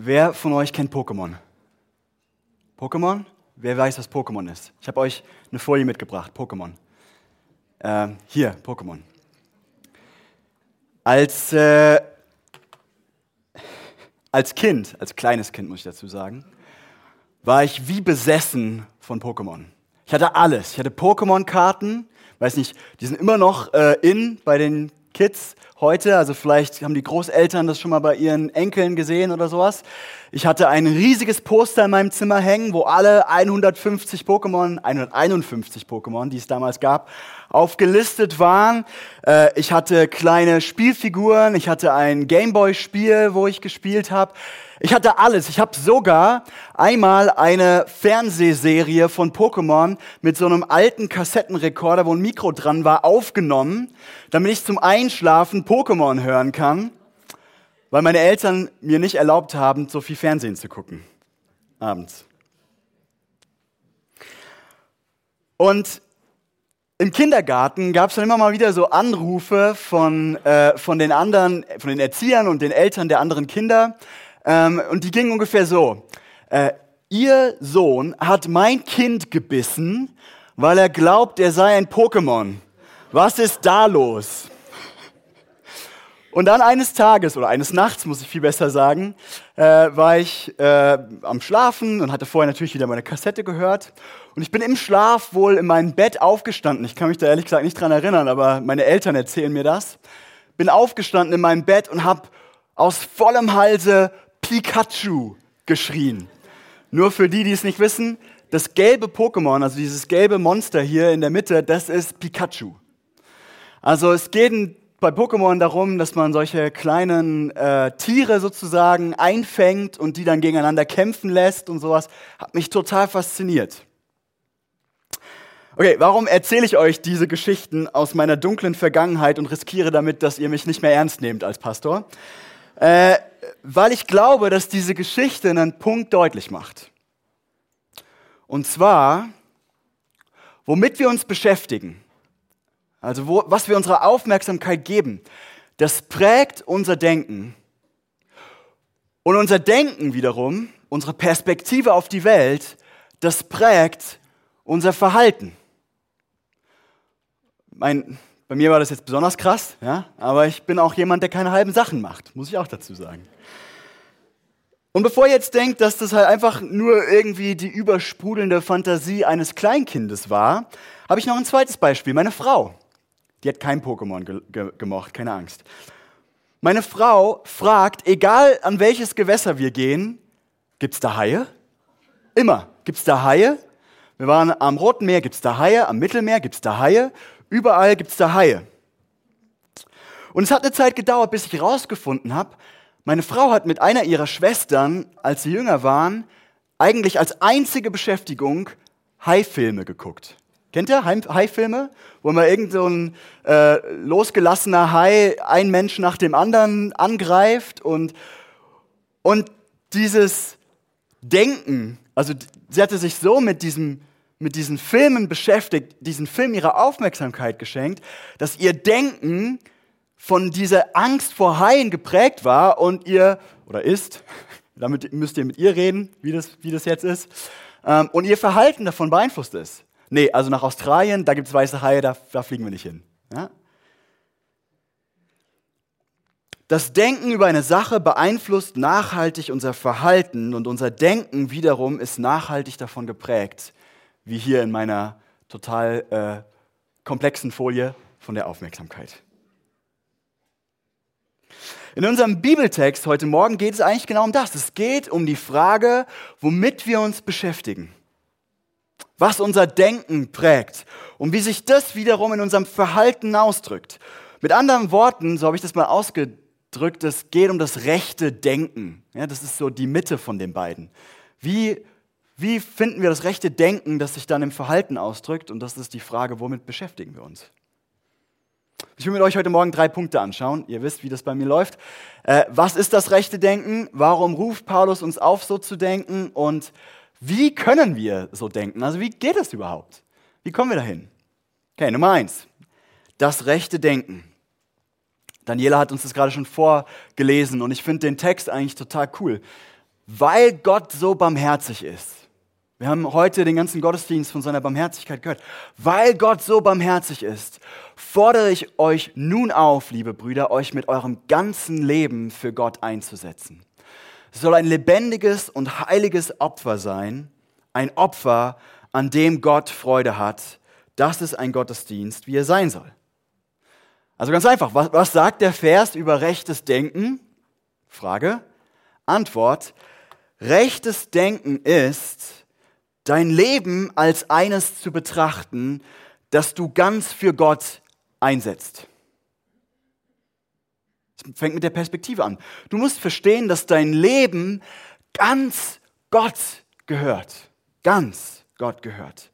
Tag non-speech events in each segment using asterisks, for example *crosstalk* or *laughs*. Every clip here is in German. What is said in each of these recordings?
Wer von euch kennt Pokémon? Pokémon? Wer weiß, was Pokémon ist? Ich habe euch eine Folie mitgebracht. Pokémon. Äh, hier, Pokémon. Als, äh, als Kind, als kleines Kind muss ich dazu sagen, war ich wie besessen von Pokémon. Ich hatte alles. Ich hatte Pokémon-Karten, weiß nicht, die sind immer noch äh, in bei den Kids heute. Also vielleicht haben die Großeltern das schon mal bei ihren Enkeln gesehen oder sowas. Ich hatte ein riesiges Poster in meinem Zimmer hängen, wo alle 150 Pokémon, 151 Pokémon, die es damals gab, aufgelistet waren. Äh, ich hatte kleine Spielfiguren, ich hatte ein Gameboy-Spiel, wo ich gespielt habe. Ich hatte alles. Ich habe sogar einmal eine Fernsehserie von Pokémon mit so einem alten Kassettenrekorder, wo ein Mikro dran war, aufgenommen, damit ich zum Einschlafen Pokémon hören kann, weil meine Eltern mir nicht erlaubt haben, so viel Fernsehen zu gucken. Abends. Und im Kindergarten gab es dann immer mal wieder so Anrufe von, äh, von den anderen, von den Erziehern und den Eltern der anderen Kinder, ähm, und die ging ungefähr so. Äh, ihr Sohn hat mein Kind gebissen, weil er glaubt, er sei ein Pokémon. Was ist da los? Und dann eines Tages oder eines Nachts, muss ich viel besser sagen, äh, war ich äh, am Schlafen und hatte vorher natürlich wieder meine Kassette gehört. Und ich bin im Schlaf wohl in meinem Bett aufgestanden. Ich kann mich da ehrlich gesagt nicht dran erinnern, aber meine Eltern erzählen mir das. Bin aufgestanden in meinem Bett und habe aus vollem Halse Pikachu geschrien. Nur für die, die es nicht wissen, das gelbe Pokémon, also dieses gelbe Monster hier in der Mitte, das ist Pikachu. Also es geht bei Pokémon darum, dass man solche kleinen äh, Tiere sozusagen einfängt und die dann gegeneinander kämpfen lässt und sowas. Hat mich total fasziniert. Okay, warum erzähle ich euch diese Geschichten aus meiner dunklen Vergangenheit und riskiere damit, dass ihr mich nicht mehr ernst nehmt als Pastor? Äh, weil ich glaube, dass diese Geschichte einen Punkt deutlich macht. Und zwar, womit wir uns beschäftigen, also wo, was wir unserer Aufmerksamkeit geben, das prägt unser Denken. Und unser Denken wiederum, unsere Perspektive auf die Welt, das prägt unser Verhalten. Mein bei mir war das jetzt besonders krass, ja, aber ich bin auch jemand, der keine halben Sachen macht, muss ich auch dazu sagen. Und bevor ihr jetzt denkt, dass das halt einfach nur irgendwie die übersprudelnde Fantasie eines Kleinkindes war, habe ich noch ein zweites Beispiel. Meine Frau, die hat kein Pokémon ge ge gemocht, keine Angst. Meine Frau fragt, egal an welches Gewässer wir gehen, gibt's da Haie? Immer. Gibt's da Haie? Wir waren am Roten Meer, gibt's da Haie? Am Mittelmeer gibt's da Haie? Überall gibt es da Haie. Und es hat eine Zeit gedauert, bis ich herausgefunden habe, meine Frau hat mit einer ihrer Schwestern, als sie jünger waren, eigentlich als einzige Beschäftigung Haifilme geguckt. Kennt ihr Haifilme? Wo mal irgend so äh, losgelassener Hai einen Menschen nach dem anderen angreift und, und dieses Denken, also sie hatte sich so mit diesem mit diesen Filmen beschäftigt, diesen Film ihre Aufmerksamkeit geschenkt, dass ihr Denken von dieser Angst vor Haien geprägt war und ihr, oder ist, *laughs* damit müsst ihr mit ihr reden, wie das, wie das jetzt ist, ähm, und ihr Verhalten davon beeinflusst ist. Nee, also nach Australien, da gibt es weiße Haie, da, da, fliegen wir nicht hin. Ja? Das Denken über eine Sache beeinflusst nachhaltig unser Verhalten und unser Denken wiederum ist nachhaltig davon geprägt, wie hier in meiner total äh, komplexen Folie von der Aufmerksamkeit. In unserem Bibeltext heute Morgen geht es eigentlich genau um das. Es geht um die Frage, womit wir uns beschäftigen, was unser Denken prägt und wie sich das wiederum in unserem Verhalten ausdrückt. Mit anderen Worten, so habe ich das mal ausgedrückt, es geht um das rechte Denken. Ja, das ist so die Mitte von den beiden. Wie wie finden wir das rechte Denken, das sich dann im Verhalten ausdrückt? Und das ist die Frage, womit beschäftigen wir uns? Ich will mit euch heute Morgen drei Punkte anschauen. Ihr wisst, wie das bei mir läuft. Äh, was ist das rechte Denken? Warum ruft Paulus uns auf, so zu denken? Und wie können wir so denken? Also wie geht das überhaupt? Wie kommen wir dahin? Okay, Nummer eins. Das rechte Denken. Daniela hat uns das gerade schon vorgelesen und ich finde den Text eigentlich total cool. weil Gott so barmherzig ist. Wir haben heute den ganzen Gottesdienst von seiner Barmherzigkeit gehört. Weil Gott so barmherzig ist, fordere ich euch nun auf, liebe Brüder, euch mit eurem ganzen Leben für Gott einzusetzen. Soll ein lebendiges und heiliges Opfer sein, ein Opfer, an dem Gott Freude hat. Das ist ein Gottesdienst, wie er sein soll. Also ganz einfach, was, was sagt der Vers über rechtes Denken? Frage. Antwort. Rechtes Denken ist, dein Leben als eines zu betrachten, das du ganz für Gott einsetzt. Es fängt mit der Perspektive an. Du musst verstehen, dass dein Leben ganz Gott gehört. Ganz Gott gehört.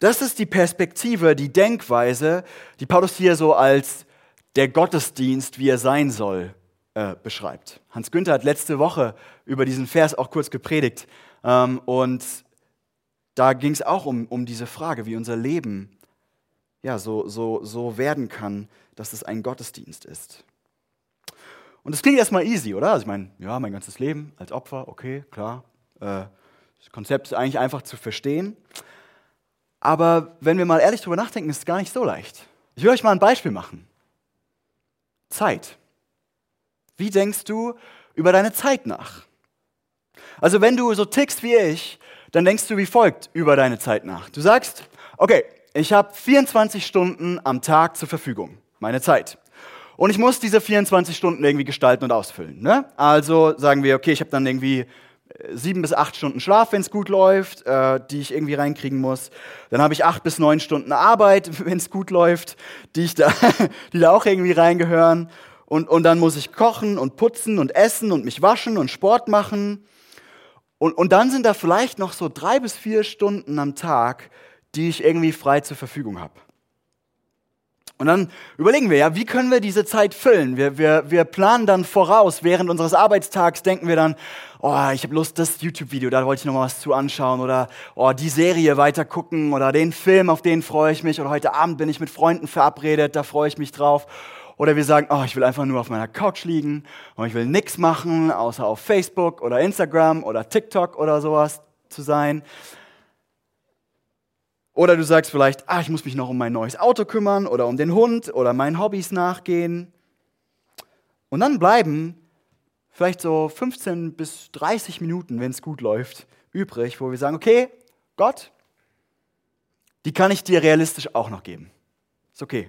Das ist die Perspektive, die Denkweise, die Paulus hier so als der Gottesdienst, wie er sein soll, äh, beschreibt. Hans Günther hat letzte Woche über diesen Vers auch kurz gepredigt. Ähm, und da ging es auch um, um diese Frage, wie unser Leben ja, so, so, so werden kann, dass es ein Gottesdienst ist. Und das klingt erstmal easy, oder? Also ich meine, ja, mein ganzes Leben als Opfer, okay, klar. Äh, das Konzept ist eigentlich einfach zu verstehen. Aber wenn wir mal ehrlich drüber nachdenken, ist es gar nicht so leicht. Ich will euch mal ein Beispiel machen. Zeit. Wie denkst du über deine Zeit nach? Also wenn du so tickst wie ich, dann denkst du wie folgt über deine Zeit nach. Du sagst, okay, ich habe 24 Stunden am Tag zur Verfügung, meine Zeit. Und ich muss diese 24 Stunden irgendwie gestalten und ausfüllen. Ne? Also sagen wir, okay, ich habe dann irgendwie äh, sieben bis acht Stunden Schlaf, wenn es gut läuft, äh, die ich irgendwie reinkriegen muss. Dann habe ich acht bis neun Stunden Arbeit, *laughs* wenn es gut läuft, die, ich da, *laughs* die da auch irgendwie reingehören. Und, und dann muss ich kochen und putzen und essen und mich waschen und Sport machen. Und, und dann sind da vielleicht noch so drei bis vier Stunden am Tag, die ich irgendwie frei zur Verfügung habe. Und dann überlegen wir ja, wie können wir diese Zeit füllen? Wir, wir, wir planen dann voraus, während unseres Arbeitstags denken wir dann, oh, ich habe Lust, das YouTube-Video, da wollte ich noch mal was zu anschauen oder oh, die Serie weiter gucken oder den Film, auf den freue ich mich oder heute Abend bin ich mit Freunden verabredet, da freue ich mich drauf. Oder wir sagen, oh, ich will einfach nur auf meiner Couch liegen und ich will nichts machen, außer auf Facebook oder Instagram oder TikTok oder sowas zu sein. Oder du sagst vielleicht, ah, ich muss mich noch um mein neues Auto kümmern oder um den Hund oder meinen Hobbys nachgehen. Und dann bleiben vielleicht so 15 bis 30 Minuten, wenn es gut läuft, übrig, wo wir sagen, okay, Gott, die kann ich dir realistisch auch noch geben. Ist okay.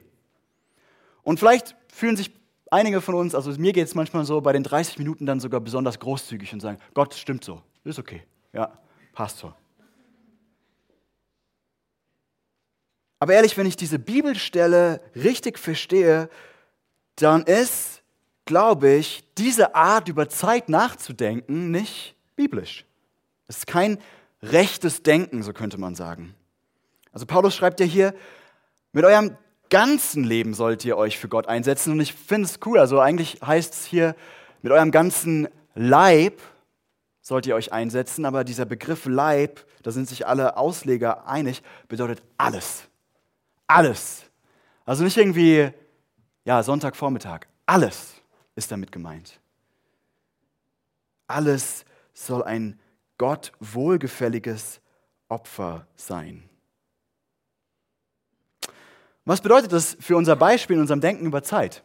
Und vielleicht fühlen sich einige von uns, also mir geht es manchmal so, bei den 30 Minuten dann sogar besonders großzügig und sagen, Gott, stimmt so, ist okay, ja, passt so. Aber ehrlich, wenn ich diese Bibelstelle richtig verstehe, dann ist, glaube ich, diese Art über Zeit nachzudenken nicht biblisch. Es ist kein rechtes Denken, so könnte man sagen. Also Paulus schreibt ja hier, mit eurem ganzen Leben sollt ihr euch für Gott einsetzen. Und ich finde es cool. Also eigentlich heißt es hier, mit eurem ganzen Leib sollt ihr euch einsetzen. Aber dieser Begriff Leib, da sind sich alle Ausleger einig, bedeutet alles. Alles. Also nicht irgendwie, ja, Sonntagvormittag. Alles ist damit gemeint. Alles soll ein Gott wohlgefälliges Opfer sein. Was bedeutet das für unser Beispiel in unserem Denken über Zeit?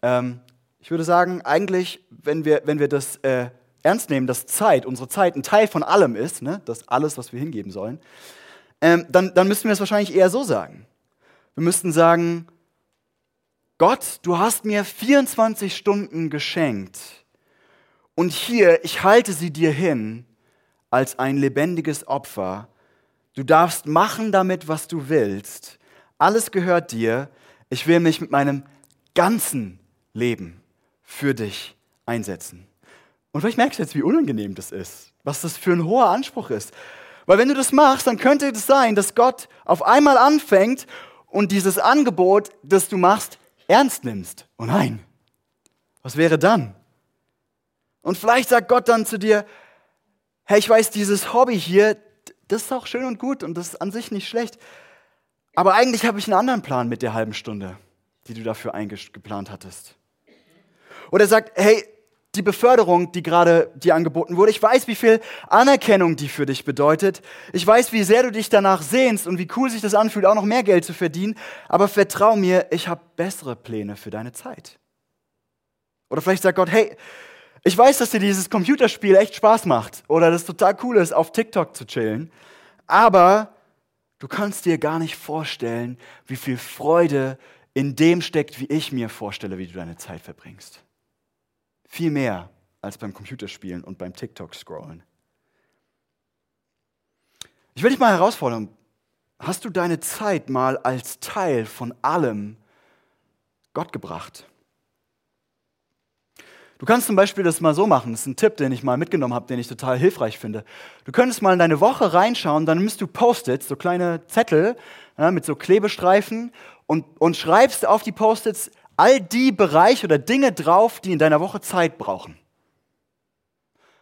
Ähm, ich würde sagen, eigentlich, wenn wir, wenn wir das äh, ernst nehmen, dass Zeit, unsere Zeit ein Teil von allem ist, ne, das alles, was wir hingeben sollen, ähm, dann, dann müssten wir es wahrscheinlich eher so sagen. Wir müssten sagen, Gott, du hast mir 24 Stunden geschenkt und hier, ich halte sie dir hin als ein lebendiges Opfer. Du darfst machen damit, was du willst. Alles gehört dir. Ich will mich mit meinem ganzen Leben für dich einsetzen. Und vielleicht merkst du jetzt, wie unangenehm das ist, was das für ein hoher Anspruch ist. Weil wenn du das machst, dann könnte es sein, dass Gott auf einmal anfängt und dieses Angebot, das du machst, ernst nimmst. Oh nein, was wäre dann? Und vielleicht sagt Gott dann zu dir, hey, ich weiß, dieses Hobby hier, das ist auch schön und gut und das ist an sich nicht schlecht. Aber eigentlich habe ich einen anderen Plan mit der halben Stunde, die du dafür eingeplant hattest. Oder er sagt, hey, die Beförderung, die gerade dir angeboten wurde. Ich weiß, wie viel Anerkennung die für dich bedeutet. Ich weiß, wie sehr du dich danach sehnst und wie cool sich das anfühlt, auch noch mehr Geld zu verdienen. Aber vertrau mir, ich habe bessere Pläne für deine Zeit. Oder vielleicht sagt Gott, hey, ich weiß, dass dir dieses Computerspiel echt Spaß macht oder das total cool ist, auf TikTok zu chillen. Aber du kannst dir gar nicht vorstellen, wie viel Freude in dem steckt, wie ich mir vorstelle, wie du deine Zeit verbringst. Viel mehr als beim Computerspielen und beim TikTok-Scrollen. Ich will dich mal herausfordern. Hast du deine Zeit mal als Teil von allem Gott gebracht? Du kannst zum Beispiel das mal so machen, das ist ein Tipp, den ich mal mitgenommen habe, den ich total hilfreich finde. Du könntest mal in deine Woche reinschauen, dann nimmst du Post-its, so kleine Zettel ja, mit so Klebestreifen und, und schreibst auf die Post-its all die Bereiche oder Dinge drauf, die in deiner Woche Zeit brauchen.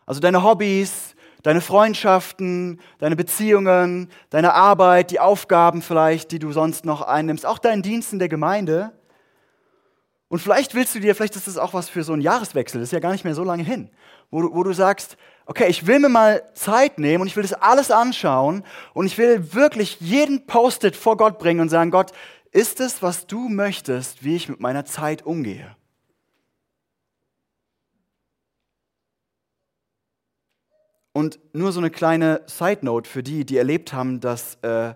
Also deine Hobbys, deine Freundschaften, deine Beziehungen, deine Arbeit, die Aufgaben vielleicht, die du sonst noch einnimmst, auch deinen Dienst in der Gemeinde. Und vielleicht willst du dir, vielleicht ist das auch was für so einen Jahreswechsel, das ist ja gar nicht mehr so lange hin, wo du, wo du sagst, okay, ich will mir mal Zeit nehmen und ich will das alles anschauen und ich will wirklich jeden Post-it vor Gott bringen und sagen, Gott, ist es, was du möchtest, wie ich mit meiner Zeit umgehe? Und nur so eine kleine Side Note für die, die erlebt haben, dass äh,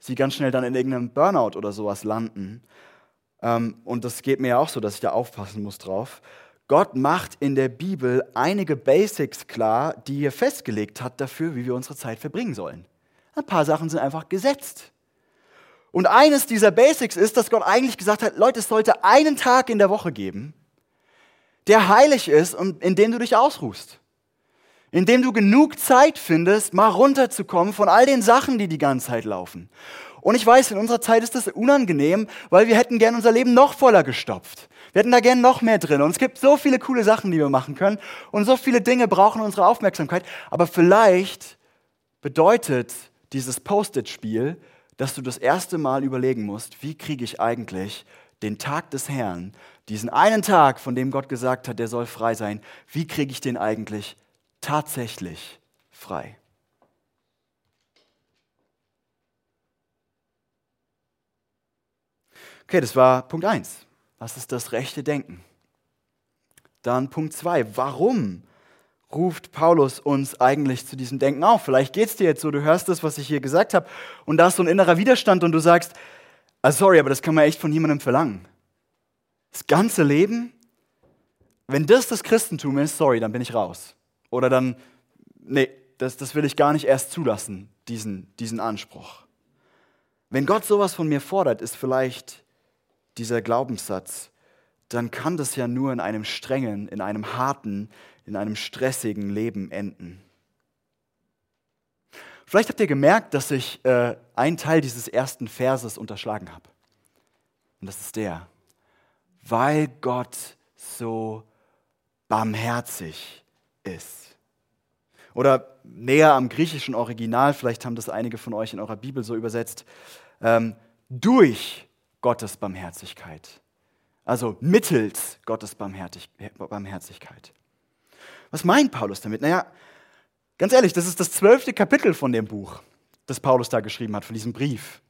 sie ganz schnell dann in irgendeinem Burnout oder sowas landen. Ähm, und das geht mir ja auch so, dass ich da aufpassen muss drauf. Gott macht in der Bibel einige Basics klar, die er festgelegt hat dafür, wie wir unsere Zeit verbringen sollen. Ein paar Sachen sind einfach gesetzt. Und eines dieser Basics ist, dass Gott eigentlich gesagt hat, Leute, es sollte einen Tag in der Woche geben, der heilig ist und in dem du dich ausruhst. In dem du genug Zeit findest, mal runterzukommen von all den Sachen, die die ganze Zeit laufen. Und ich weiß, in unserer Zeit ist das unangenehm, weil wir hätten gern unser Leben noch voller gestopft. Wir hätten da gern noch mehr drin. Und es gibt so viele coole Sachen, die wir machen können. Und so viele Dinge brauchen unsere Aufmerksamkeit. Aber vielleicht bedeutet dieses Post-it-Spiel, dass du das erste Mal überlegen musst, wie kriege ich eigentlich den Tag des Herrn, diesen einen Tag, von dem Gott gesagt hat, der soll frei sein, wie kriege ich den eigentlich tatsächlich frei? Okay, das war Punkt 1. Was ist das rechte Denken? Dann Punkt 2. Warum ruft Paulus uns eigentlich zu diesem Denken auf. Vielleicht geht es dir jetzt so, du hörst das, was ich hier gesagt habe, und da ist so ein innerer Widerstand und du sagst, ah, sorry, aber das kann man echt von niemandem verlangen. Das ganze Leben, wenn das das Christentum ist, sorry, dann bin ich raus. Oder dann, nee, das, das will ich gar nicht erst zulassen, diesen, diesen Anspruch. Wenn Gott sowas von mir fordert, ist vielleicht dieser Glaubenssatz, dann kann das ja nur in einem strengen, in einem harten, in einem stressigen Leben enden. Vielleicht habt ihr gemerkt, dass ich äh, einen Teil dieses ersten Verses unterschlagen habe. Und das ist der, weil Gott so barmherzig ist. Oder näher am griechischen Original, vielleicht haben das einige von euch in eurer Bibel so übersetzt, ähm, durch Gottes Barmherzigkeit. Also mittels Gottes Barmherzigkeit. Was meint Paulus damit? Naja, ganz ehrlich, das ist das zwölfte Kapitel von dem Buch, das Paulus da geschrieben hat, von diesem Brief.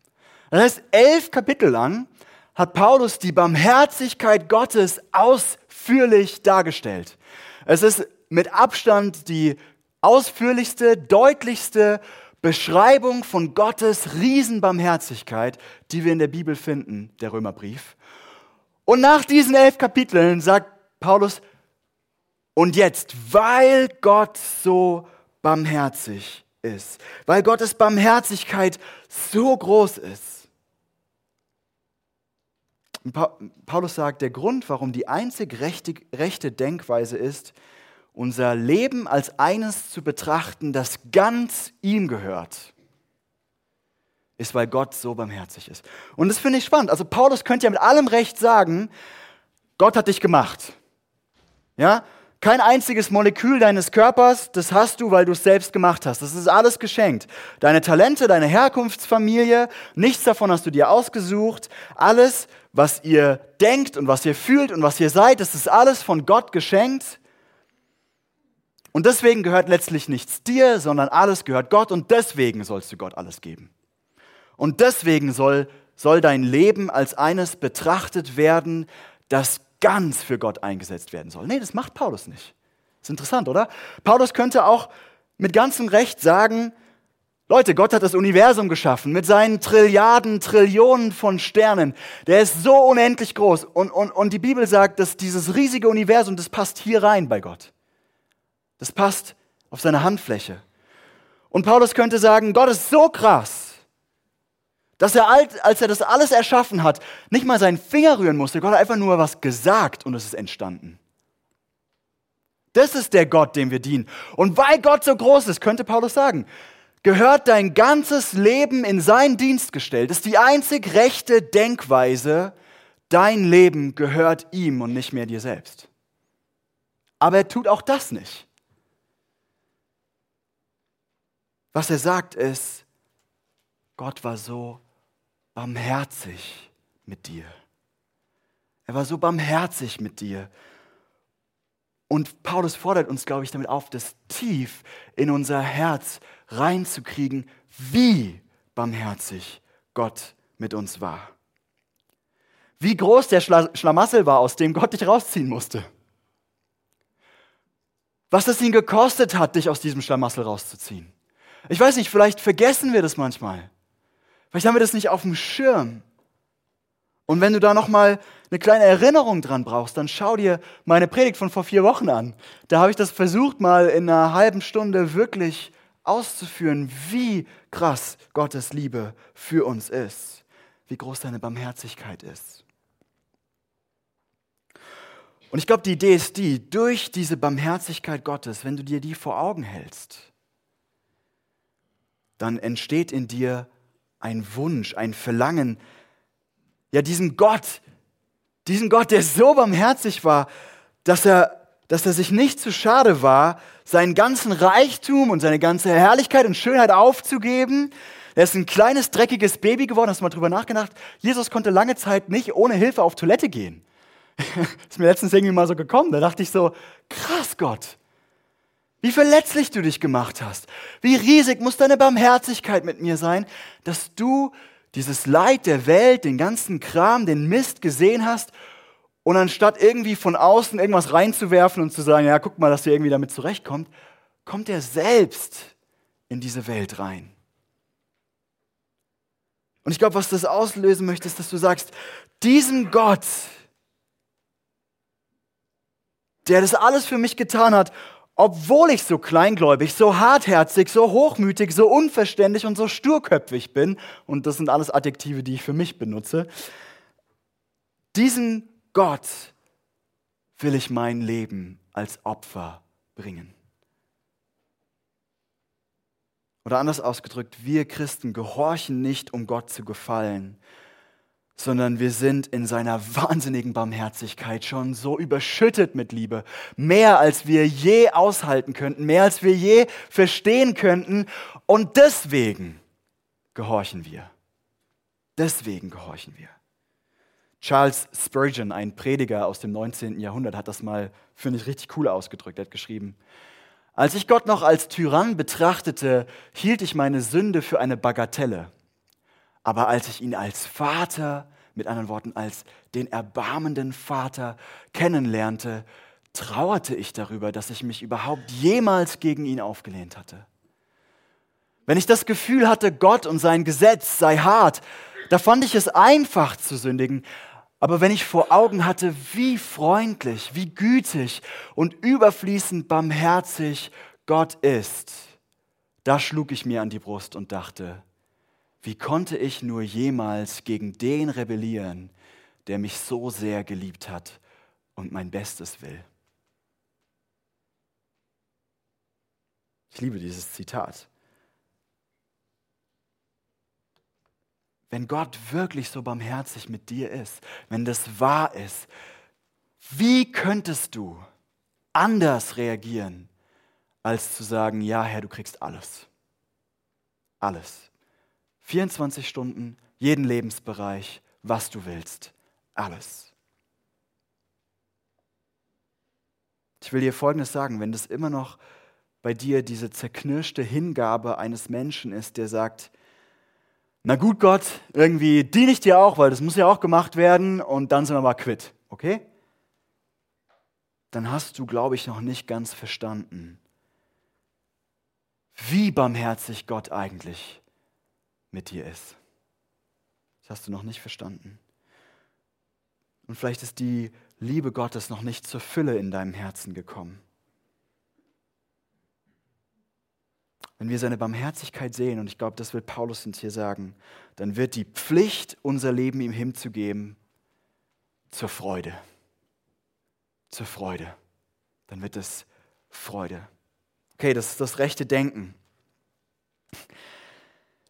Das heißt, elf Kapitel lang hat Paulus die Barmherzigkeit Gottes ausführlich dargestellt. Es ist mit Abstand die ausführlichste, deutlichste Beschreibung von Gottes Riesenbarmherzigkeit, die wir in der Bibel finden, der Römerbrief. Und nach diesen elf Kapiteln sagt Paulus, und jetzt, weil Gott so barmherzig ist, weil Gottes Barmherzigkeit so groß ist. Paulus sagt, der Grund, warum die einzig rechte, rechte Denkweise ist, unser Leben als eines zu betrachten, das ganz ihm gehört, ist, weil Gott so barmherzig ist. Und das finde ich spannend. Also Paulus könnte ja mit allem Recht sagen, Gott hat dich gemacht. Ja? Kein einziges Molekül deines Körpers, das hast du, weil du es selbst gemacht hast. Das ist alles geschenkt. Deine Talente, deine Herkunftsfamilie, nichts davon hast du dir ausgesucht. Alles, was ihr denkt und was ihr fühlt und was ihr seid, das ist alles von Gott geschenkt. Und deswegen gehört letztlich nichts dir, sondern alles gehört Gott und deswegen sollst du Gott alles geben. Und deswegen soll, soll dein Leben als eines betrachtet werden, das ganz für Gott eingesetzt werden soll. Nee, das macht Paulus nicht. Ist interessant, oder? Paulus könnte auch mit ganzem Recht sagen, Leute, Gott hat das Universum geschaffen mit seinen Trilliarden, Trillionen von Sternen. Der ist so unendlich groß. Und, und, und die Bibel sagt, dass dieses riesige Universum, das passt hier rein bei Gott. Das passt auf seine Handfläche. Und Paulus könnte sagen, Gott ist so krass, dass er, als er das alles erschaffen hat, nicht mal seinen Finger rühren musste. Gott hat einfach nur was gesagt und es ist entstanden. Das ist der Gott, dem wir dienen. Und weil Gott so groß ist, könnte Paulus sagen, gehört dein ganzes Leben in seinen Dienst gestellt. Das ist die einzig rechte Denkweise. Dein Leben gehört ihm und nicht mehr dir selbst. Aber er tut auch das nicht. Was er sagt ist, Gott war so barmherzig mit dir. Er war so barmherzig mit dir. Und Paulus fordert uns, glaube ich, damit auf, das tief in unser Herz reinzukriegen, wie barmherzig Gott mit uns war. Wie groß der Schlamassel war, aus dem Gott dich rausziehen musste. Was es ihn gekostet hat, dich aus diesem Schlamassel rauszuziehen. Ich weiß nicht, vielleicht vergessen wir das manchmal. Vielleicht haben wir das nicht auf dem Schirm. Und wenn du da nochmal eine kleine Erinnerung dran brauchst, dann schau dir meine Predigt von vor vier Wochen an. Da habe ich das versucht, mal in einer halben Stunde wirklich auszuführen, wie krass Gottes Liebe für uns ist, wie groß seine Barmherzigkeit ist. Und ich glaube, die Idee ist die, durch diese Barmherzigkeit Gottes, wenn du dir die vor Augen hältst, dann entsteht in dir ein Wunsch, ein Verlangen, ja, diesen Gott, diesen Gott, der so barmherzig war, dass er, dass er sich nicht zu schade war, seinen ganzen Reichtum und seine ganze Herrlichkeit und Schönheit aufzugeben. Er ist ein kleines, dreckiges Baby geworden. Hast du mal drüber nachgedacht? Jesus konnte lange Zeit nicht ohne Hilfe auf Toilette gehen. *laughs* ist mir letztens irgendwie mal so gekommen. Da dachte ich so, krass Gott. Wie verletzlich du dich gemacht hast. Wie riesig muss deine Barmherzigkeit mit mir sein, dass du dieses Leid der Welt, den ganzen Kram, den Mist gesehen hast und anstatt irgendwie von außen irgendwas reinzuwerfen und zu sagen, ja, guck mal, dass ihr irgendwie damit zurechtkommt, kommt er selbst in diese Welt rein. Und ich glaube, was das auslösen möchte, ist, dass du sagst, diesen Gott, der das alles für mich getan hat obwohl ich so kleingläubig, so hartherzig, so hochmütig, so unverständlich und so sturköpfig bin, und das sind alles Adjektive, die ich für mich benutze, diesen Gott will ich mein Leben als Opfer bringen. Oder anders ausgedrückt, wir Christen gehorchen nicht, um Gott zu gefallen, sondern wir sind in seiner wahnsinnigen Barmherzigkeit schon so überschüttet mit Liebe, mehr als wir je aushalten könnten, mehr als wir je verstehen könnten. Und deswegen gehorchen wir. Deswegen gehorchen wir. Charles Spurgeon, ein Prediger aus dem 19. Jahrhundert, hat das mal, finde ich, richtig cool ausgedrückt. Er hat geschrieben, als ich Gott noch als Tyrann betrachtete, hielt ich meine Sünde für eine Bagatelle. Aber als ich ihn als Vater, mit anderen Worten als den erbarmenden Vater kennenlernte, trauerte ich darüber, dass ich mich überhaupt jemals gegen ihn aufgelehnt hatte. Wenn ich das Gefühl hatte, Gott und sein Gesetz sei hart, da fand ich es einfach zu sündigen. Aber wenn ich vor Augen hatte, wie freundlich, wie gütig und überfließend barmherzig Gott ist, da schlug ich mir an die Brust und dachte, wie konnte ich nur jemals gegen den rebellieren, der mich so sehr geliebt hat und mein Bestes will? Ich liebe dieses Zitat. Wenn Gott wirklich so barmherzig mit dir ist, wenn das wahr ist, wie könntest du anders reagieren, als zu sagen, ja Herr, du kriegst alles. Alles. 24 Stunden, jeden Lebensbereich, was du willst, alles. Ich will dir Folgendes sagen, wenn das immer noch bei dir diese zerknirschte Hingabe eines Menschen ist, der sagt, na gut Gott, irgendwie diene ich dir auch, weil das muss ja auch gemacht werden und dann sind wir mal quitt, okay? Dann hast du, glaube ich, noch nicht ganz verstanden, wie barmherzig Gott eigentlich mit dir ist. Das hast du noch nicht verstanden. Und vielleicht ist die Liebe Gottes noch nicht zur Fülle in deinem Herzen gekommen. Wenn wir seine Barmherzigkeit sehen, und ich glaube, das wird Paulus uns hier sagen, dann wird die Pflicht, unser Leben ihm hinzugeben, zur Freude. Zur Freude. Dann wird es Freude. Okay, das ist das rechte Denken.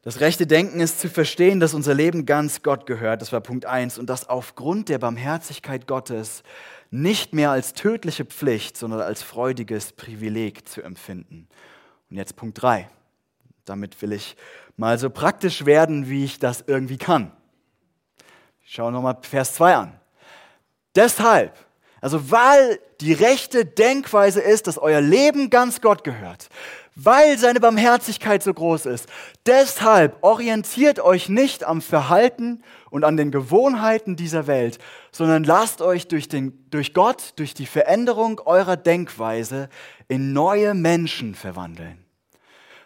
Das rechte Denken ist zu verstehen, dass unser Leben ganz Gott gehört, das war Punkt 1, und das aufgrund der Barmherzigkeit Gottes nicht mehr als tödliche Pflicht, sondern als freudiges Privileg zu empfinden. Und jetzt Punkt 3. Damit will ich mal so praktisch werden, wie ich das irgendwie kann. Ich schaue nochmal Vers 2 an. Deshalb, also weil die rechte Denkweise ist, dass euer Leben ganz Gott gehört, weil seine Barmherzigkeit so groß ist. Deshalb orientiert euch nicht am Verhalten und an den Gewohnheiten dieser Welt, sondern lasst euch durch, den, durch Gott, durch die Veränderung eurer Denkweise in neue Menschen verwandeln.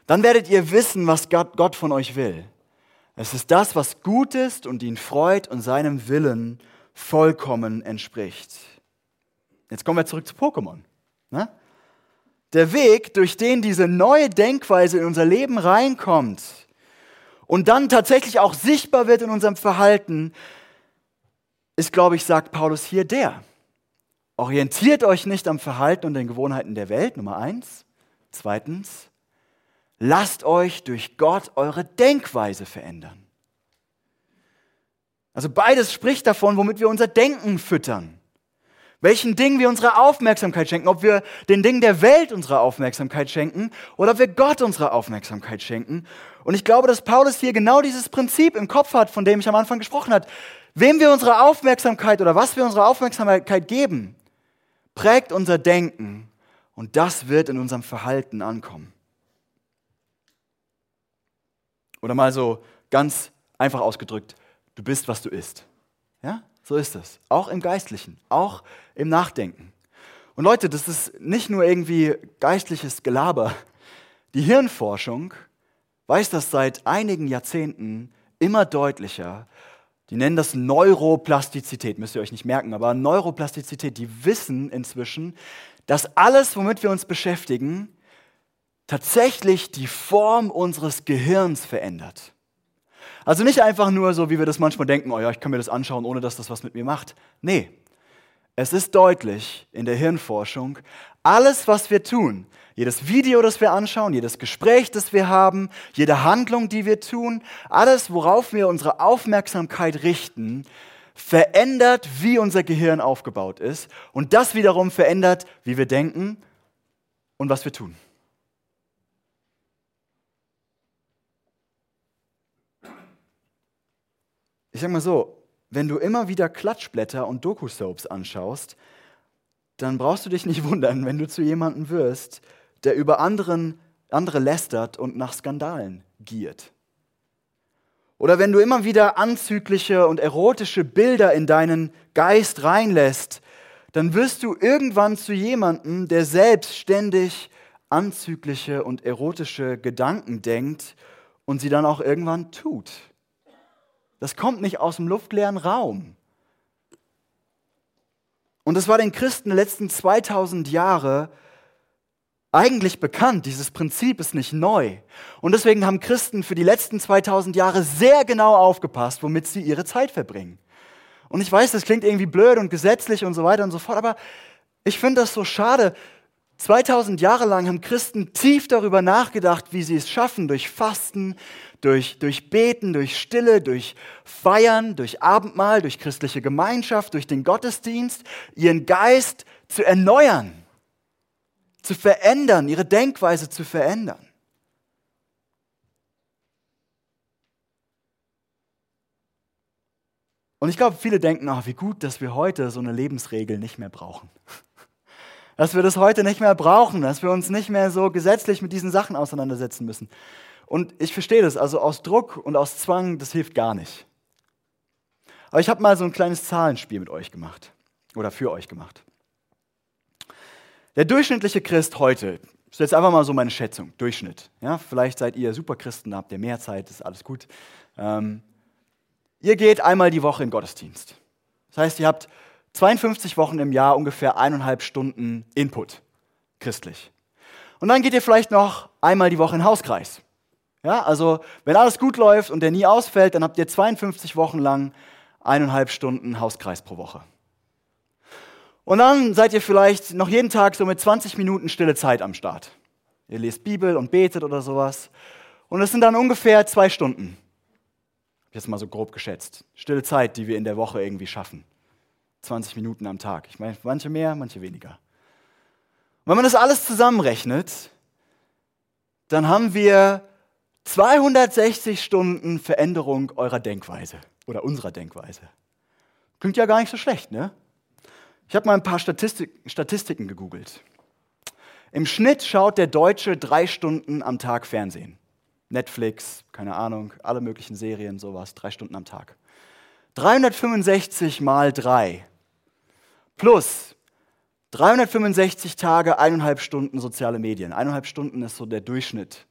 Dann werdet ihr wissen, was Gott, von euch will. Es ist das, was gut ist und ihn freut und seinem Willen vollkommen entspricht. Jetzt kommen wir zurück zu Pokémon. Ne? Der Weg, durch den diese neue Denkweise in unser Leben reinkommt und dann tatsächlich auch sichtbar wird in unserem Verhalten, ist, glaube ich, sagt Paulus hier der. Orientiert euch nicht am Verhalten und den Gewohnheiten der Welt, Nummer eins. Zweitens, lasst euch durch Gott eure Denkweise verändern. Also beides spricht davon, womit wir unser Denken füttern welchen Dingen wir unsere Aufmerksamkeit schenken, ob wir den Dingen der Welt unsere Aufmerksamkeit schenken oder ob wir Gott unsere Aufmerksamkeit schenken. Und ich glaube, dass Paulus hier genau dieses Prinzip im Kopf hat, von dem ich am Anfang gesprochen habe. Wem wir unsere Aufmerksamkeit oder was wir unsere Aufmerksamkeit geben, prägt unser Denken und das wird in unserem Verhalten ankommen. Oder mal so ganz einfach ausgedrückt, du bist, was du isst. Ja? So ist es. Auch im Geistlichen, auch im Nachdenken. Und Leute, das ist nicht nur irgendwie geistliches Gelaber. Die Hirnforschung weiß das seit einigen Jahrzehnten immer deutlicher. Die nennen das Neuroplastizität, müsst ihr euch nicht merken, aber Neuroplastizität, die wissen inzwischen, dass alles, womit wir uns beschäftigen, tatsächlich die Form unseres Gehirns verändert. Also nicht einfach nur so, wie wir das manchmal denken, oh ja, ich kann mir das anschauen, ohne dass das was mit mir macht. Nee, es ist deutlich in der Hirnforschung, alles, was wir tun, jedes Video, das wir anschauen, jedes Gespräch, das wir haben, jede Handlung, die wir tun, alles, worauf wir unsere Aufmerksamkeit richten, verändert, wie unser Gehirn aufgebaut ist. Und das wiederum verändert, wie wir denken und was wir tun. Ich sage mal so, wenn du immer wieder Klatschblätter und Doku-Soaps anschaust, dann brauchst du dich nicht *laughs* wundern, wenn du zu jemandem wirst, der über anderen, andere lästert und nach Skandalen giert. Oder wenn du immer wieder anzügliche und erotische Bilder in deinen Geist reinlässt, dann wirst du irgendwann zu jemandem, der selbstständig anzügliche und erotische Gedanken denkt und sie dann auch irgendwann tut. Das kommt nicht aus dem luftleeren Raum. Und es war den Christen letzten 2000 Jahre eigentlich bekannt. Dieses Prinzip ist nicht neu. Und deswegen haben Christen für die letzten 2000 Jahre sehr genau aufgepasst, womit sie ihre Zeit verbringen. Und ich weiß, das klingt irgendwie blöd und gesetzlich und so weiter und so fort, aber ich finde das so schade. 2000 Jahre lang haben Christen tief darüber nachgedacht, wie sie es schaffen, durch Fasten, durch, durch Beten, durch Stille, durch Feiern, durch Abendmahl, durch christliche Gemeinschaft, durch den Gottesdienst, ihren Geist zu erneuern, zu verändern, ihre Denkweise zu verändern. Und ich glaube, viele denken, ach, wie gut, dass wir heute so eine Lebensregel nicht mehr brauchen. *laughs* dass wir das heute nicht mehr brauchen, dass wir uns nicht mehr so gesetzlich mit diesen Sachen auseinandersetzen müssen. Und ich verstehe das, also aus Druck und aus Zwang, das hilft gar nicht. Aber ich habe mal so ein kleines Zahlenspiel mit euch gemacht oder für euch gemacht. Der durchschnittliche Christ heute, das ist jetzt einfach mal so meine Schätzung, Durchschnitt. Ja, vielleicht seid ihr Superchristen, habt ihr mehr Zeit, ist alles gut. Ähm, ihr geht einmal die Woche in Gottesdienst. Das heißt, ihr habt 52 Wochen im Jahr ungefähr eineinhalb Stunden Input christlich. Und dann geht ihr vielleicht noch einmal die Woche in Hauskreis. Ja, also wenn alles gut läuft und der nie ausfällt, dann habt ihr 52 Wochen lang eineinhalb Stunden Hauskreis pro Woche. Und dann seid ihr vielleicht noch jeden Tag so mit 20 Minuten stille Zeit am Start. Ihr lest Bibel und betet oder sowas. Und es sind dann ungefähr zwei Stunden. Jetzt mal so grob geschätzt. Stille Zeit, die wir in der Woche irgendwie schaffen. 20 Minuten am Tag. Ich meine, manche mehr, manche weniger. Und wenn man das alles zusammenrechnet, dann haben wir 260 Stunden Veränderung eurer Denkweise oder unserer Denkweise. Klingt ja gar nicht so schlecht, ne? Ich habe mal ein paar Statistik, Statistiken gegoogelt. Im Schnitt schaut der Deutsche drei Stunden am Tag Fernsehen. Netflix, keine Ahnung, alle möglichen Serien, sowas, drei Stunden am Tag. 365 mal drei plus 365 Tage, eineinhalb Stunden soziale Medien. Eineinhalb Stunden ist so der Durchschnitt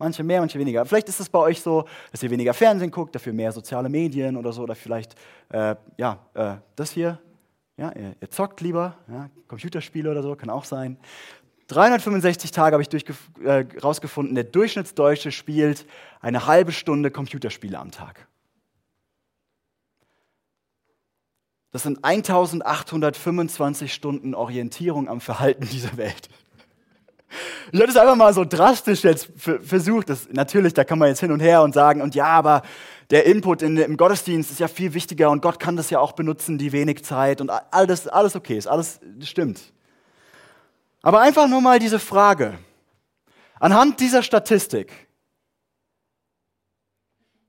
Manche mehr, manche weniger. Vielleicht ist es bei euch so, dass ihr weniger Fernsehen guckt, dafür mehr soziale Medien oder so. Oder vielleicht, äh, ja, äh, das hier. Ja, ihr, ihr zockt lieber. Ja, Computerspiele oder so, kann auch sein. 365 Tage habe ich herausgefunden, äh, der Durchschnittsdeutsche spielt eine halbe Stunde Computerspiele am Tag. Das sind 1825 Stunden Orientierung am Verhalten dieser Welt. Ich habe es einfach mal so drastisch jetzt versucht. Das, natürlich, da kann man jetzt hin und her und sagen, und ja, aber der Input in, im Gottesdienst ist ja viel wichtiger und Gott kann das ja auch benutzen, die wenig Zeit und alles, alles okay ist, alles stimmt. Aber einfach nur mal diese Frage. Anhand dieser Statistik,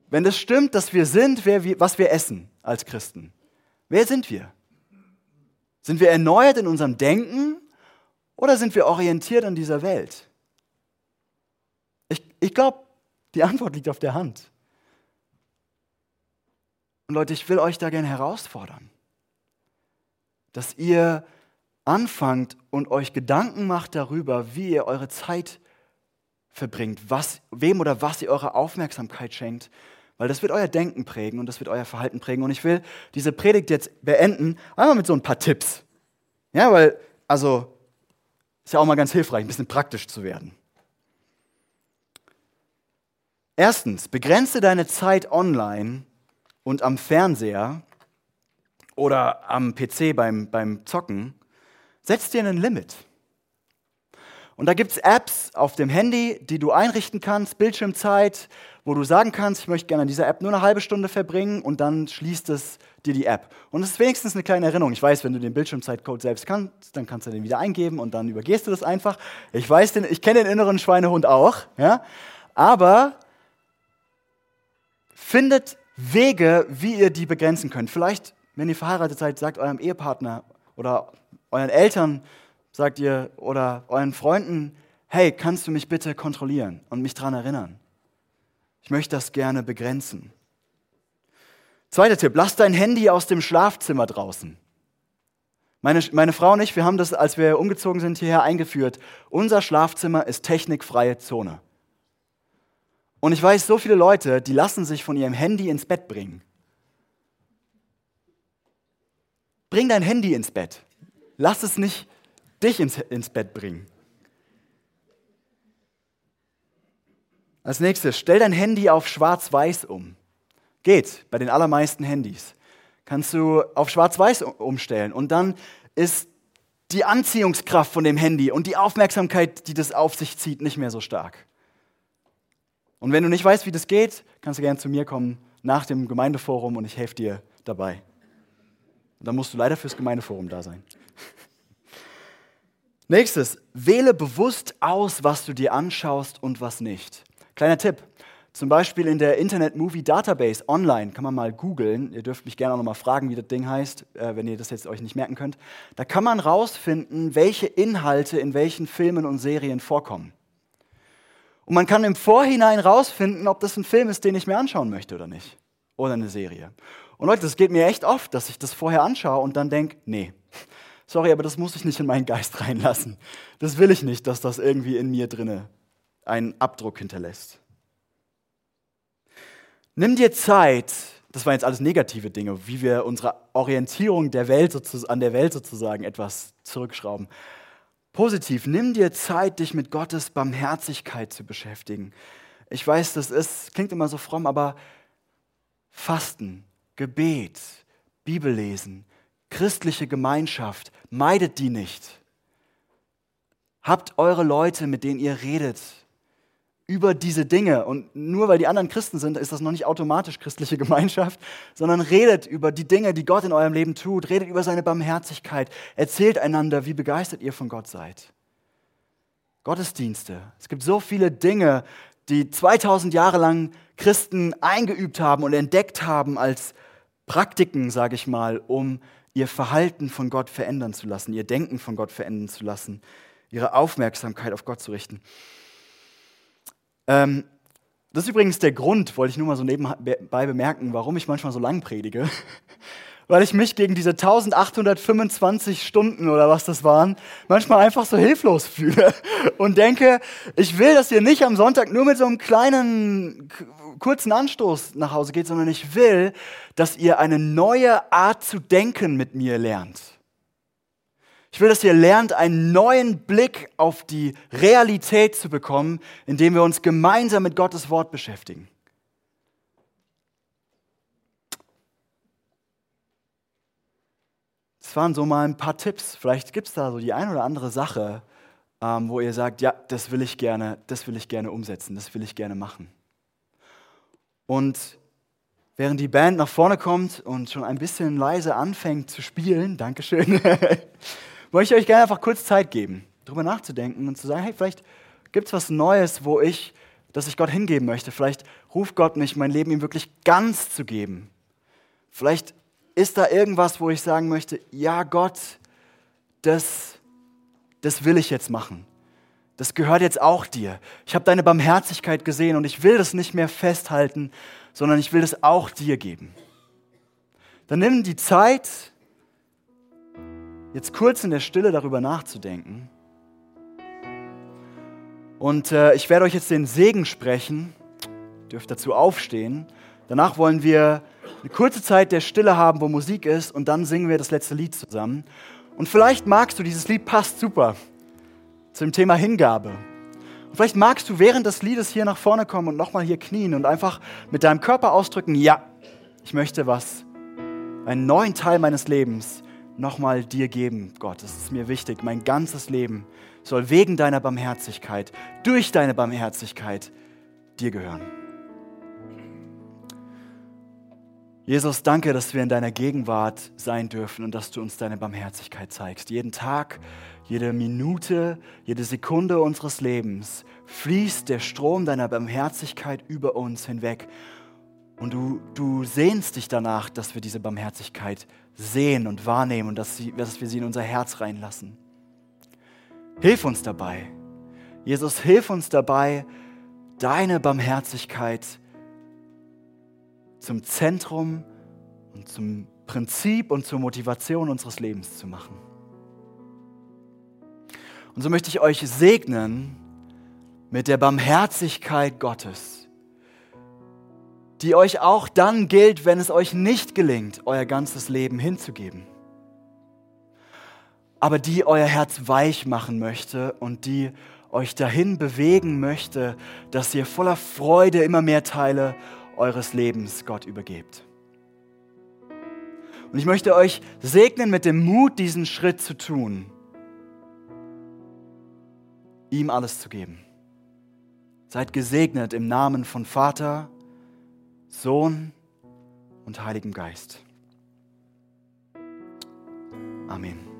wenn es stimmt, dass wir sind, wer, was wir essen als Christen, wer sind wir? Sind wir erneuert in unserem Denken oder sind wir orientiert an dieser Welt? Ich, ich glaube, die Antwort liegt auf der Hand. Und Leute, ich will euch da gerne herausfordern, dass ihr anfangt und euch Gedanken macht darüber, wie ihr eure Zeit verbringt, was, wem oder was ihr eure Aufmerksamkeit schenkt, weil das wird euer Denken prägen und das wird euer Verhalten prägen. Und ich will diese Predigt jetzt beenden, einmal mit so ein paar Tipps. Ja, weil, also, ist ja auch mal ganz hilfreich, ein bisschen praktisch zu werden. Erstens, begrenze deine Zeit online und am Fernseher oder am PC beim, beim Zocken. Setz dir ein Limit. Und da gibt es Apps auf dem Handy, die du einrichten kannst, Bildschirmzeit, wo du sagen kannst, ich möchte gerne an dieser App nur eine halbe Stunde verbringen und dann schließt es dir die App. Und es ist wenigstens eine kleine Erinnerung. Ich weiß, wenn du den Bildschirmzeitcode selbst kannst, dann kannst du den wieder eingeben und dann übergehst du das einfach. Ich weiß, den, ich kenne den inneren Schweinehund auch, ja? aber findet Wege, wie ihr die begrenzen könnt. Vielleicht, wenn ihr verheiratet seid, sagt eurem Ehepartner oder euren Eltern, sagt ihr, oder euren Freunden, hey, kannst du mich bitte kontrollieren und mich daran erinnern? Ich möchte das gerne begrenzen. Zweiter Tipp, lass dein Handy aus dem Schlafzimmer draußen. Meine, meine Frau und ich, wir haben das, als wir umgezogen sind, hierher eingeführt. Unser Schlafzimmer ist technikfreie Zone. Und ich weiß, so viele Leute, die lassen sich von ihrem Handy ins Bett bringen. Bring dein Handy ins Bett. Lass es nicht dich ins, ins Bett bringen. Als nächstes, stell dein Handy auf schwarz-weiß um. Geht bei den allermeisten Handys. Kannst du auf schwarz-weiß umstellen und dann ist die Anziehungskraft von dem Handy und die Aufmerksamkeit, die das auf sich zieht, nicht mehr so stark. Und wenn du nicht weißt, wie das geht, kannst du gerne zu mir kommen nach dem Gemeindeforum und ich helfe dir dabei. Und dann musst du leider fürs Gemeindeforum da sein. *laughs* Nächstes, wähle bewusst aus, was du dir anschaust und was nicht. Kleiner Tipp, Zum Beispiel in der Internet Movie Database online, kann man mal googeln. Ihr dürft mich gerne auch noch mal fragen, wie das Ding heißt, äh, wenn ihr das jetzt euch nicht merken könnt. Da kann man rausfinden, welche Inhalte in welchen Filmen und Serien vorkommen. Und man kann im Vorhinein rausfinden, ob das ein Film ist, den ich mir anschauen möchte oder nicht. Oder eine Serie. Und Leute, das geht mir echt oft, dass ich das vorher anschaue und dann denke, nee, sorry, aber das muss ich nicht in meinen Geist *laughs* reinlassen. Das will ich nicht, dass das irgendwie in mir drinne einen Abdruck hinterlässt. Nimm dir Zeit, das waren jetzt alles negative Dinge, wie wir unsere Orientierung der Welt an der Welt sozusagen etwas zurückschrauben. Positiv, nimm dir Zeit, dich mit Gottes Barmherzigkeit zu beschäftigen. Ich weiß, das ist, klingt immer so fromm, aber Fasten, Gebet, Bibellesen, christliche Gemeinschaft, meidet die nicht. Habt eure Leute, mit denen ihr redet, über diese Dinge. Und nur weil die anderen Christen sind, ist das noch nicht automatisch christliche Gemeinschaft, sondern redet über die Dinge, die Gott in eurem Leben tut, redet über seine Barmherzigkeit, erzählt einander, wie begeistert ihr von Gott seid. Gottesdienste. Es gibt so viele Dinge, die 2000 Jahre lang Christen eingeübt haben und entdeckt haben als Praktiken, sage ich mal, um ihr Verhalten von Gott verändern zu lassen, ihr Denken von Gott verändern zu lassen, ihre Aufmerksamkeit auf Gott zu richten. Ähm, das ist übrigens der Grund, wollte ich nur mal so nebenbei bemerken, warum ich manchmal so lang predige. *laughs* Weil ich mich gegen diese 1825 Stunden oder was das waren, manchmal einfach so hilflos fühle *laughs* und denke, ich will, dass ihr nicht am Sonntag nur mit so einem kleinen, kurzen Anstoß nach Hause geht, sondern ich will, dass ihr eine neue Art zu denken mit mir lernt. Ich will, dass ihr lernt, einen neuen Blick auf die Realität zu bekommen, indem wir uns gemeinsam mit Gottes Wort beschäftigen. Das waren so mal ein paar Tipps. Vielleicht gibt es da so die ein oder andere Sache, ähm, wo ihr sagt, ja, das will ich gerne, das will ich gerne umsetzen, das will ich gerne machen. Und während die Band nach vorne kommt und schon ein bisschen leise anfängt zu spielen, *laughs* Dankeschön, wollte ich euch gerne einfach kurz Zeit geben, darüber nachzudenken und zu sagen, hey, vielleicht gibt es was Neues, wo ich, das ich Gott hingeben möchte. Vielleicht ruft Gott mich, mein Leben ihm wirklich ganz zu geben. Vielleicht ist da irgendwas, wo ich sagen möchte, ja Gott, das, das will ich jetzt machen. Das gehört jetzt auch dir. Ich habe deine Barmherzigkeit gesehen und ich will das nicht mehr festhalten, sondern ich will das auch dir geben. Dann nimm die Zeit, jetzt kurz in der Stille darüber nachzudenken. Und äh, ich werde euch jetzt den Segen sprechen. Ihr dürft dazu aufstehen. Danach wollen wir eine kurze Zeit der Stille haben, wo Musik ist, und dann singen wir das letzte Lied zusammen. Und vielleicht magst du, dieses Lied passt super zum Thema Hingabe. Und vielleicht magst du während des Liedes hier nach vorne kommen und nochmal hier knien und einfach mit deinem Körper ausdrücken, ja, ich möchte was, einen neuen Teil meines Lebens nochmal dir geben, Gott. Es ist mir wichtig. Mein ganzes Leben soll wegen deiner Barmherzigkeit, durch deine Barmherzigkeit dir gehören. Jesus, danke, dass wir in deiner Gegenwart sein dürfen und dass du uns deine Barmherzigkeit zeigst. Jeden Tag, jede Minute, jede Sekunde unseres Lebens fließt der Strom deiner Barmherzigkeit über uns hinweg. Und du, du sehnst dich danach, dass wir diese Barmherzigkeit sehen und wahrnehmen und dass, sie, dass wir sie in unser Herz reinlassen. Hilf uns dabei. Jesus, hilf uns dabei, deine Barmherzigkeit zum Zentrum und zum Prinzip und zur Motivation unseres Lebens zu machen. Und so möchte ich euch segnen mit der Barmherzigkeit Gottes die euch auch dann gilt, wenn es euch nicht gelingt, euer ganzes Leben hinzugeben. Aber die euer Herz weich machen möchte und die euch dahin bewegen möchte, dass ihr voller Freude immer mehr Teile eures Lebens Gott übergebt. Und ich möchte euch segnen mit dem Mut, diesen Schritt zu tun, ihm alles zu geben. Seid gesegnet im Namen von Vater, Sohn und Heiligen Geist. Amen.